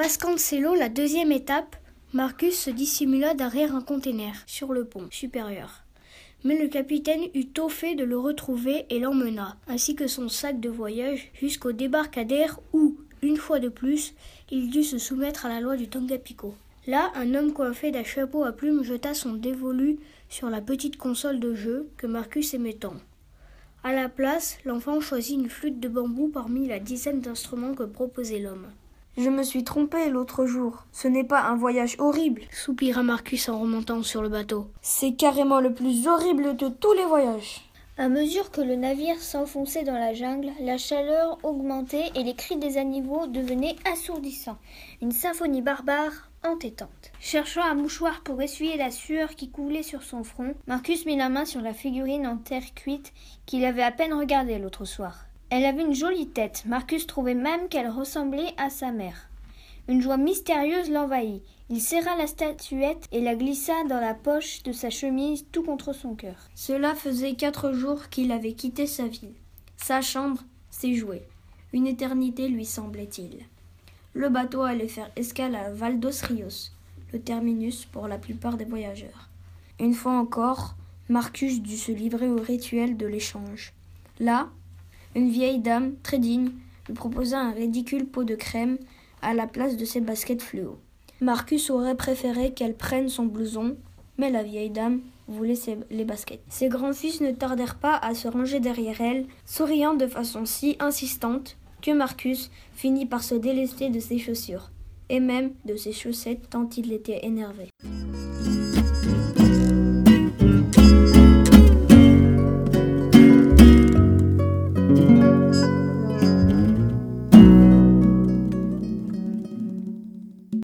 Ascancello, la deuxième étape, Marcus se dissimula derrière un conteneur sur le pont supérieur. Mais le capitaine eut tôt fait de le retrouver et l'emmena, ainsi que son sac de voyage, jusqu'au débarcadère où, une fois de plus, il dut se soumettre à la loi du Tangapico. Là, un homme coiffé d'un chapeau à plumes jeta son dévolu sur la petite console de jeu que Marcus aimait tant. À la place, l'enfant choisit une flûte de bambou parmi la dizaine d'instruments que proposait l'homme. Je me suis trompé l'autre jour. Ce n'est pas un voyage horrible, soupira Marcus en remontant sur le bateau. C'est carrément le plus horrible de tous les voyages. À mesure que le navire s'enfonçait dans la jungle, la chaleur augmentait et les cris des animaux devenaient assourdissants. Une symphonie barbare entêtante. Cherchant un mouchoir pour essuyer la sueur qui coulait sur son front, Marcus mit la main sur la figurine en terre cuite qu'il avait à peine regardée l'autre soir. Elle avait une jolie tête. Marcus trouvait même qu'elle ressemblait à sa mère. Une joie mystérieuse l'envahit. Il serra la statuette et la glissa dans la poche de sa chemise tout contre son cœur. Cela faisait quatre jours qu'il avait quitté sa ville. Sa chambre, ses jouets. Une éternité lui semblait-il. Le bateau allait faire escale à Valdos Rios, le terminus pour la plupart des voyageurs. Une fois encore, Marcus dut se livrer au rituel de l'échange. Là, une vieille dame, très digne, lui proposa un ridicule pot de crème à la place de ses baskets fluo. Marcus aurait préféré qu'elle prenne son blouson, mais la vieille dame voulait les baskets. Ses grands-fils ne tardèrent pas à se ranger derrière elle, souriant de façon si insistante que Marcus finit par se délester de ses chaussures, et même de ses chaussettes tant il était énervé.